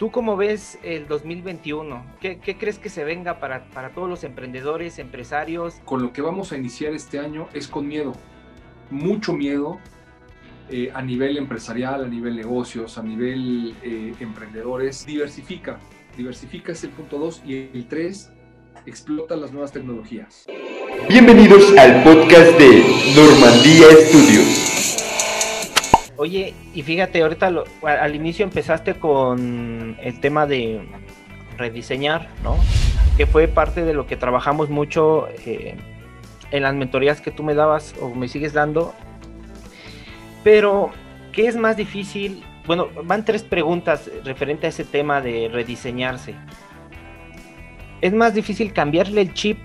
¿Tú cómo ves el 2021? ¿Qué, crees que se venga para, para, todos los emprendedores, empresarios? Con lo que vamos a iniciar este año es con miedo, mucho miedo eh, a nivel empresarial, a nivel negocios, a nivel eh, emprendedores. Diversifica, diversifica es el punto 2 y el 3, explota las nuevas tecnologías. Bienvenidos al podcast de Normandía Studios. Oye, y fíjate, ahorita al inicio empezaste con el tema de rediseñar, ¿no? Que fue parte de lo que trabajamos mucho eh, en las mentorías que tú me dabas o me sigues dando. Pero, ¿qué es más difícil? Bueno, van tres preguntas referente a ese tema de rediseñarse. ¿Es más difícil cambiarle el chip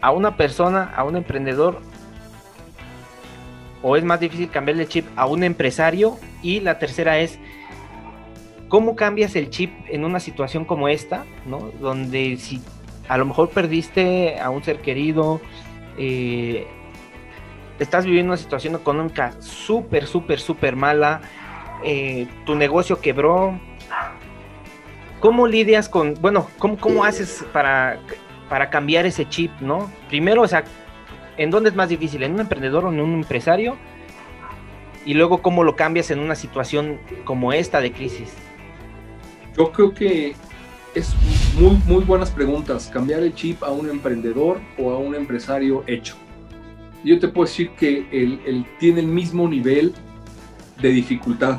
a una persona, a un emprendedor, o es más difícil cambiarle el chip a un empresario? Y la tercera es, ¿cómo cambias el chip en una situación como esta, ¿no? Donde si a lo mejor perdiste a un ser querido, eh, estás viviendo una situación económica súper, súper, súper mala, eh, tu negocio quebró. ¿Cómo lidias con, bueno, cómo, cómo haces para, para cambiar ese chip, no? Primero, o sea, ¿en dónde es más difícil? ¿En un emprendedor o en un empresario? Y luego, ¿cómo lo cambias en una situación como esta de crisis? Yo creo que es muy, muy buenas preguntas. Cambiar el chip a un emprendedor o a un empresario hecho. Yo te puedo decir que él, tiene el mismo nivel de dificultad.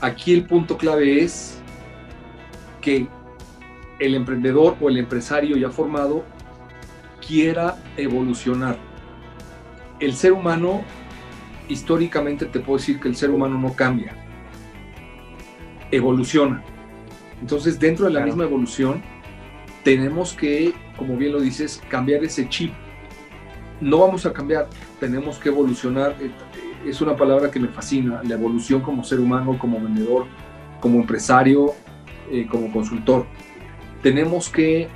Aquí el punto clave es que el emprendedor o el empresario ya formado quiera evolucionar. El ser humano, históricamente te puedo decir que el ser humano no cambia, evoluciona. Entonces, dentro de la misma evolución, tenemos que, como bien lo dices, cambiar ese chip. No vamos a cambiar, tenemos que evolucionar. Eh, es una palabra que me fascina, la evolución como ser humano, como vendedor, como empresario, eh, como consultor. Tenemos que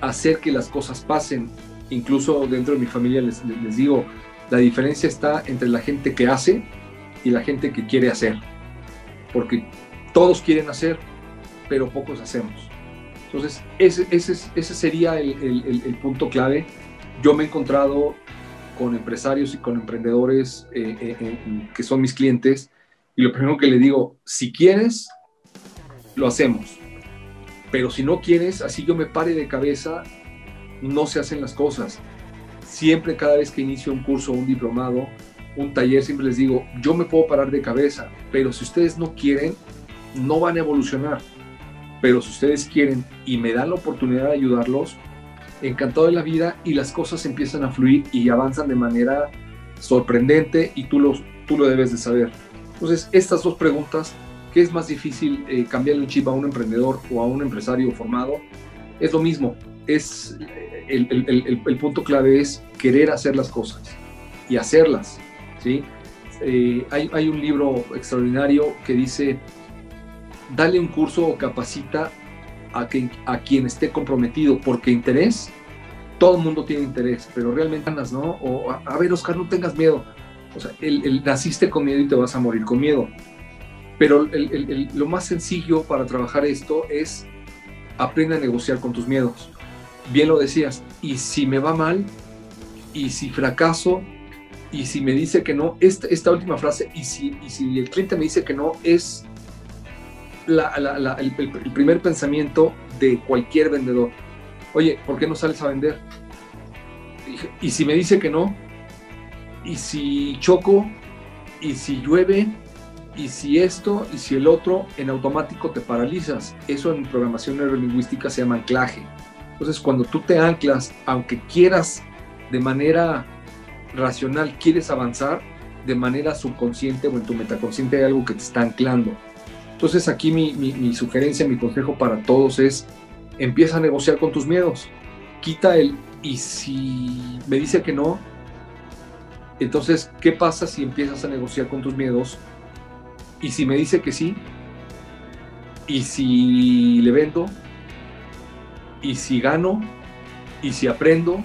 hacer que las cosas pasen. Incluso dentro de mi familia les, digo, la diferencia está entre la gente que hace y la gente que quiere hacer. Porque todos quieren hacer, pero pocos hacemos. Entonces, ese, ese, ese sería el, punto clave. Yo me he encontrado con empresarios y con emprendedores eh, eh, eh, que son mis clientes y lo primero que le digo, si quieres, lo hacemos. Pero si no quieres, así yo me pare de cabeza, no se hacen las cosas. Siempre cada vez que inicio un curso, un diplomado, un taller, siempre les digo, yo me puedo parar de cabeza, pero si ustedes no quieren, no van a evolucionar. Pero si ustedes quieren y me dan la oportunidad de ayudarlos, encantado de la vida y las cosas empiezan a fluir y avanzan de manera sorprendente y tú, los, tú lo debes de saber. Entonces, estas dos preguntas, ¿qué es más difícil eh, cambiarle un chip a un emprendedor o a un empresario formado? Es lo mismo, es el, el, punto clave es querer hacer las cosas y hacerlas, ¿sí? Eh, hay, hay un libro extraordinario que dice dale un curso o capacita a, a quien esté comprometido, porque interés, todo el mundo tiene interés, pero realmente ganas, ¿no? O a, ver, Oscar, no tengas miedo. O sea, el, naciste con miedo y te vas a morir con miedo. Pero lo más sencillo para trabajar esto es aprende a negociar con tus miedos. Bien lo decías, y si me va mal, y si fracaso, y si me dice que no, esta, esta última frase, y si, y si el cliente me dice que no, es el, primer pensamiento de cualquier vendedor. Oye, ¿por qué no sales a vender? Y, si me dice que no, y si choco, y si llueve, y si esto, y si el otro, en automático te paralizas. Eso en programación neurolingüística se llama anclaje. Entonces, cuando tú te anclas, aunque quieras de manera racional, quieres avanzar, de manera subconsciente o en tu metaconsciente hay algo que te está anclando. Entonces aquí mi, sugerencia, mi consejo para todos es, empieza a negociar con tus miedos, quita el, y si me dice que no, entonces, ¿qué pasa si empiezas a negociar con tus miedos? Y si me dice que sí, y si le vendo, y si gano, y si aprendo,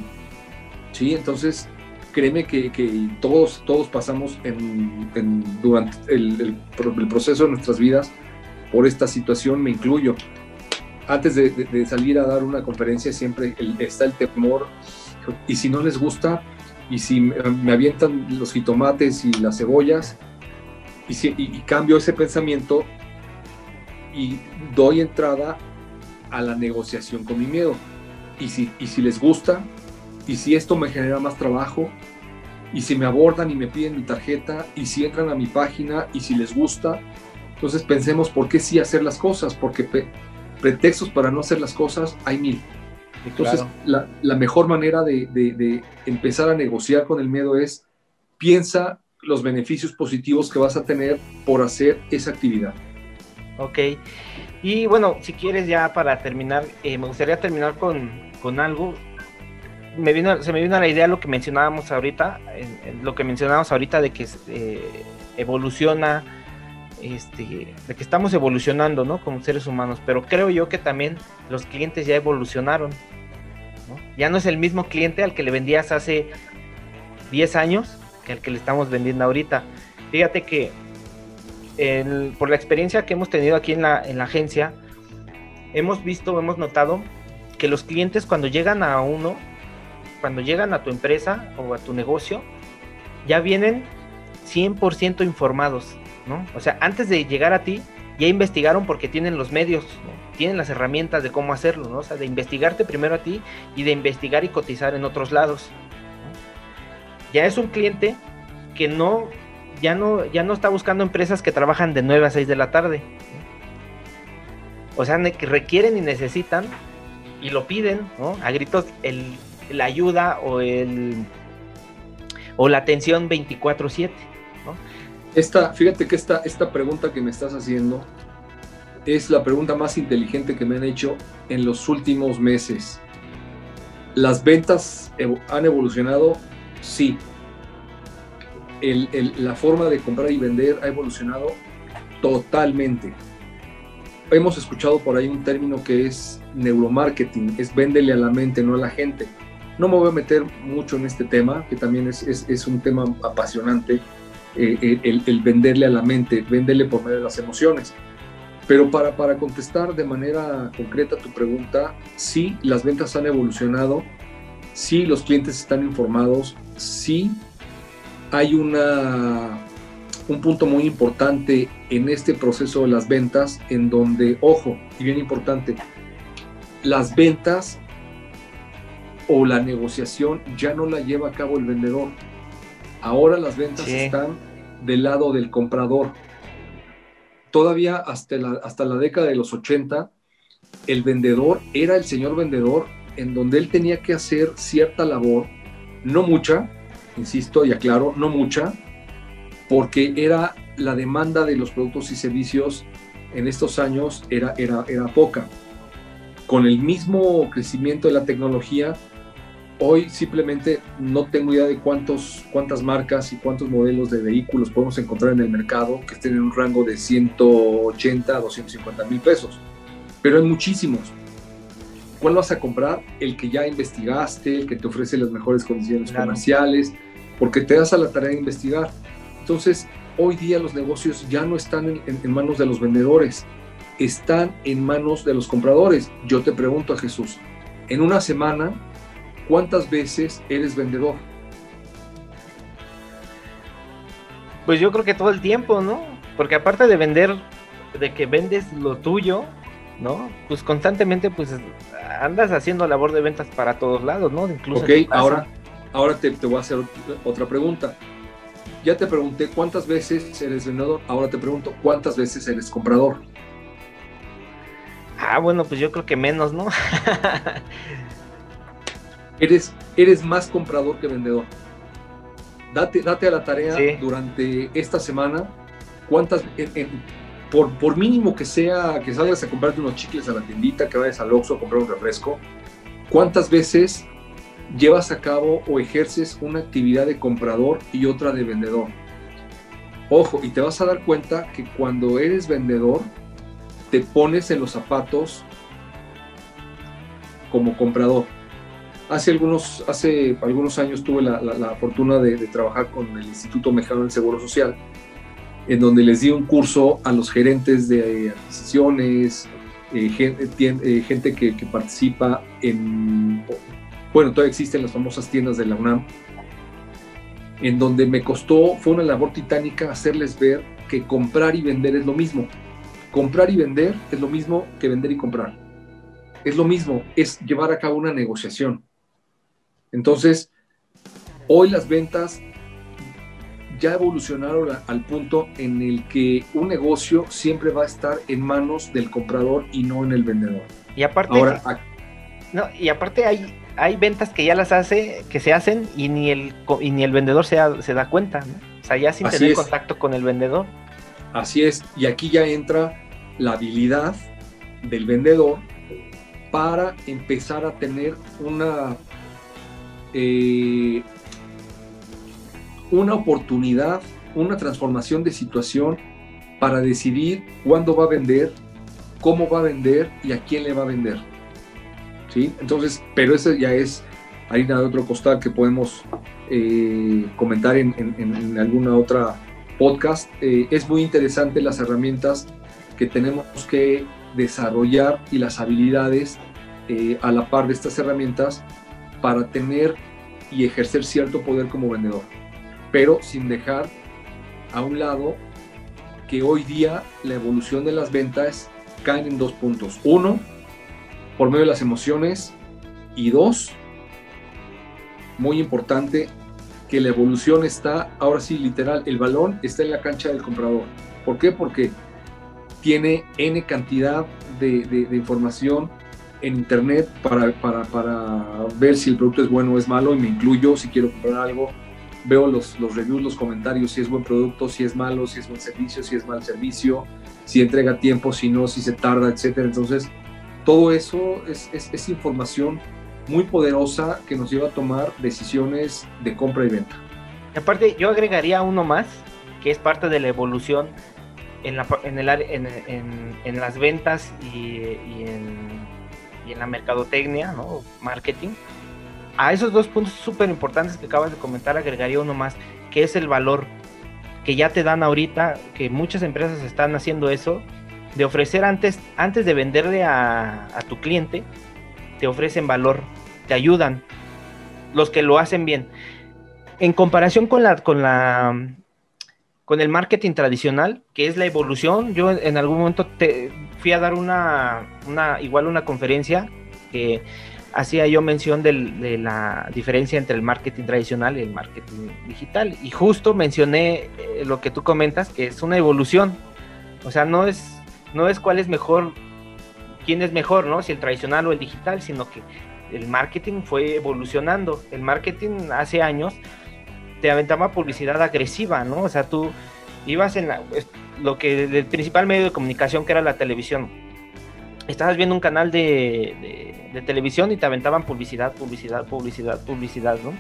¿sí? Entonces, créeme que, todos, todos pasamos durante el, proceso de nuestras vidas por esta situación, me incluyo. Antes de, salir a dar una conferencia siempre está el temor, y si no les gusta, y si me avientan los jitomates y las cebollas, y, si, y cambio ese pensamiento y doy entrada a la negociación con mi miedo. Y si, y si les gusta, y si esto me genera más trabajo, y si me abordan y me piden mi tarjeta, y si entran a mi página, y si les gusta, entonces pensemos por qué sí hacer las cosas, porque pretextos para no hacer las cosas hay mil. Entonces, la, la, mejor manera de, de, de, empezar a negociar con el miedo es piensa los beneficios positivos que vas a tener por hacer esa actividad. Ok. Y bueno, si quieres ya para terminar, eh, me gustaría terminar con, con algo. Me vino, se me vino a la idea lo que mencionábamos ahorita, lo que mencionábamos ahorita de que eh, evoluciona, este, de que estamos evolucionando, ¿no? Como seres humanos, pero creo yo que también los clientes ya evolucionaron, Ya no es el mismo cliente al que le vendías hace 10 años que al que le estamos vendiendo ahorita. Fíjate que por la experiencia que hemos tenido aquí en la, en la agencia, hemos visto, hemos notado que los clientes cuando llegan a uno, cuando llegan a tu empresa o a tu negocio, ya vienen 100% informados, ¿no? O sea, antes de llegar a ti, ya investigaron porque tienen los medios, tienen las herramientas de cómo hacerlo, ¿no? O sea, de investigarte primero a ti y de investigar y cotizar en otros lados. Ya es un cliente que no ya no, ya no está buscando empresas que trabajan de 9 a 6 de la tarde. O sea, que requieren y necesitan y lo piden, ¿no? A gritos el, la ayuda o el o la atención 24/7, ¿no? Esta, fíjate que esta, esta pregunta que me estás haciendo es la pregunta más inteligente que me han hecho en los últimos meses. ¿Las ventas han evolucionado? Sí la forma de comprar y vender ha evolucionado totalmente. Hemos escuchado por ahí un término que es neuromarketing, es véndele a la mente, no a la gente. No me voy a meter mucho en este tema, que también es, un tema apasionante, eh, el, el, venderle a la mente, venderle por medio de las emociones. Pero para, para contestar de manera concreta tu pregunta, sí, las ventas han evolucionado, sí, los clientes están informados, sí, hay una, un punto muy importante en este proceso de las ventas en donde, ojo, y bien importante, las ventas o la negociación ya no la lleva a cabo el vendedor. Ahora las ventas están del lado del comprador. Todavía hasta la, hasta la década de los 80, el vendedor era el señor vendedor en donde él tenía que hacer cierta labor, no mucha, insisto y aclaro, no mucha, porque era la demanda de los productos y servicios en estos años era, era, era poca. Con el mismo crecimiento de la tecnología, hoy simplemente no tengo idea de cuántos, cuántas marcas y cuántos modelos de vehículos podemos encontrar en el mercado que estén en un rango de 180 a 250 mil pesos. Pero hay muchísimos. ¿Cuál vas a comprar? El que ya investigaste, el que te ofrece las mejores condiciones comerciales, porque te das a la tarea de investigar. Entonces, hoy día los negocios ya no están en, manos de los vendedores, están en manos de los compradores. Yo te pregunto a Jesús, en una semana, ¿cuántas veces eres vendedor? Pues yo creo que todo el tiempo, ¿no? Porque aparte de vender, de que vendes lo tuyo, ¿no? Pues constantemente pues andas haciendo labor de ventas para todos lados, ¿no? Incluso ok, ahora Ahora te, voy a hacer otra pregunta. Ya te pregunté cuántas veces eres vendedor, ahora te pregunto cuántas veces eres comprador. Ah, bueno, pues yo creo que menos, ¿no? eres, eres más comprador que vendedor. Date, date a la tarea durante esta semana, cuántas, por, mínimo que sea que salgas a comprarte unos chicles a la tiendita, que vayas al Oxxo a comprar un refresco, ¿cuántas veces llevas a cabo o ejerces una actividad de comprador y otra de vendedor. Ojo, y te vas a dar cuenta que cuando eres vendedor, te pones en los zapatos como comprador. Hace algunos, hace algunos años tuve la, fortuna de, trabajar con el Instituto Mexicano del Seguro Social, en donde les di un curso a los gerentes de adquisiciones, eh, eh, gente, que, que, participa en, bueno, todavía existen las famosas tiendas de la UNAM, en donde me costó, fue una labor titánica hacerles ver que comprar y vender es lo mismo. Comprar y vender es lo mismo que vender y comprar. Es lo mismo, es llevar a cabo una negociación. Entonces, hoy las ventas ya evolucionaron al punto en el que un negocio siempre va a estar en manos del comprador y no en el vendedor. Y aparte, no, y aparte hay, hay ventas que ya las hace, que se hacen y ni el, ni el vendedor se, se da cuenta, O sea, ya sin tener contacto con el vendedor. Así es, y aquí ya entra la habilidad del vendedor para empezar a tener una eh, una oportunidad, una transformación de situación para decidir cuándo va a vender, cómo va a vender y a quién le va a vender. ¿Sí? Entonces, pero ese ya es harina de otro costal que podemos eh, comentar en, alguna otra podcast. Eh, es muy interesante las herramientas que tenemos que desarrollar y las habilidades a la par de estas herramientas para tener y ejercer cierto poder como vendedor, pero sin dejar a un lado que hoy día la evolución de las ventas caen en dos puntos. Uno, por medio de las emociones y dos, muy importante, que la evolución está, ahora sí, literal, el balón está en la cancha del comprador. ¿Por qué? Porque tiene N cantidad de, información en internet para, para, para, ver si el producto es bueno o es malo y me incluyo si quiero comprar algo. Veo los, los reviews, los comentarios, si es buen producto, si es malo, si es buen servicio, si es mal servicio, si entrega tiempo, si no, si se tarda, etc. Entonces, todo eso es, es, es información muy poderosa que nos lleva a tomar decisiones de compra y venta. Y aparte, yo agregaría uno más, que es parte de la evolución en, la, en, el, en, en, en las ventas y, y y en la mercadotecnia, ¿no? Marketing. A esos dos puntos súper importantes que acabas de comentar agregaría uno más, que es el valor que ya te dan ahorita, que muchas empresas están haciendo eso, de ofrecer antes, antes de venderle a, a tu cliente, te ofrecen valor, te ayudan, los que lo hacen bien. En comparación con la, con la con el marketing tradicional, que es la evolución. Yo en algún momento te fui a dar una, una igual una conferencia que hacía yo mención de la diferencia entre el marketing tradicional y el marketing digital. Y justo mencioné eh, lo que tú comentas, que es una evolución. O sea, no es, no es cuál es mejor, quién es mejor, ¿no? Si el tradicional o el digital, sino que el marketing fue evolucionando. El marketing hace años te aventaba publicidad agresiva, ¿no? O sea, tú ibas en lo que el principal medio de comunicación que era la televisión. Estabas viendo un canal de, de, televisión y te aventaban publicidad, publicidad, publicidad, publicidad, ¿no?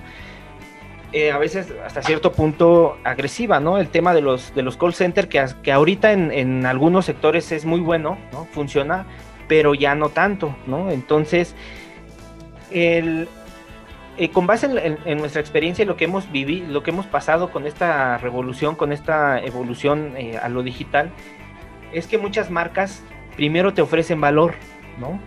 Eh, a veces hasta cierto punto agresiva, ¿no? El tema de los, de los call centers, que, que ahorita en, en algunos sectores es muy bueno, ¿no? Funciona, pero ya no tanto, ¿no? Entonces, el, eh, con base en, nuestra experiencia y lo que hemos vivido, lo que hemos pasado con esta revolución, con esta evolución eh, a lo digital, es que muchas marcas primero te ofrecen valor, ¿no?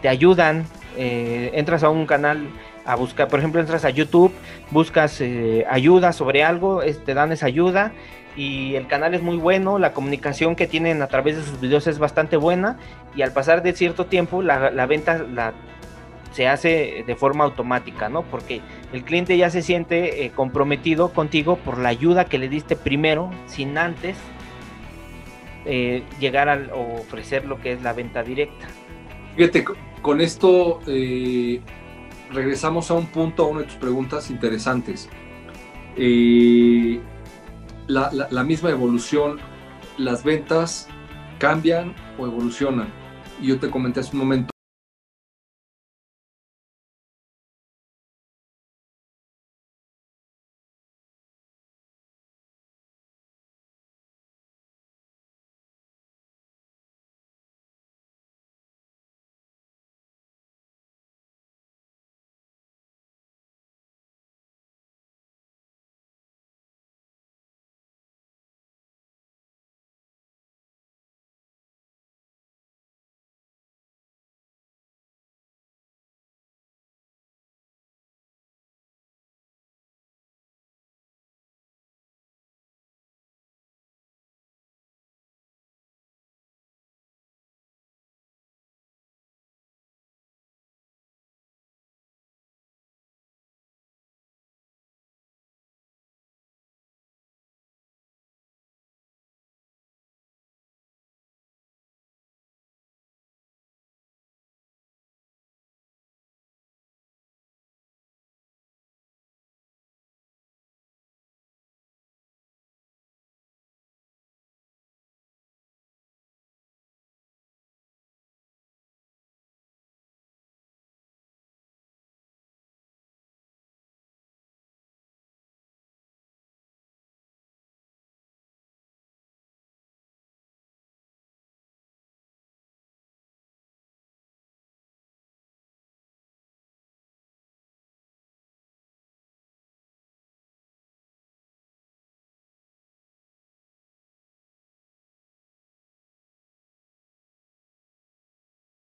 Te ayudan, eh, entras a un canal a buscar, por ejemplo, entras a YouTube, buscas ayuda sobre algo, te dan esa ayuda y el canal es muy bueno, la comunicación que tienen a través de sus videos es bastante buena y al pasar de cierto tiempo la, la venta se hace de forma automática, ¿no? Porque el cliente ya se siente eh, comprometido contigo por la ayuda que le diste primero, sin antes eh, llegar a ofrecer lo que es la venta directa. Fíjate, con esto eh, regresamos a un punto, a una de tus preguntas interesantes. La, la misma evolución, las ventas cambian o evolucionan. Y yo te comenté hace un momento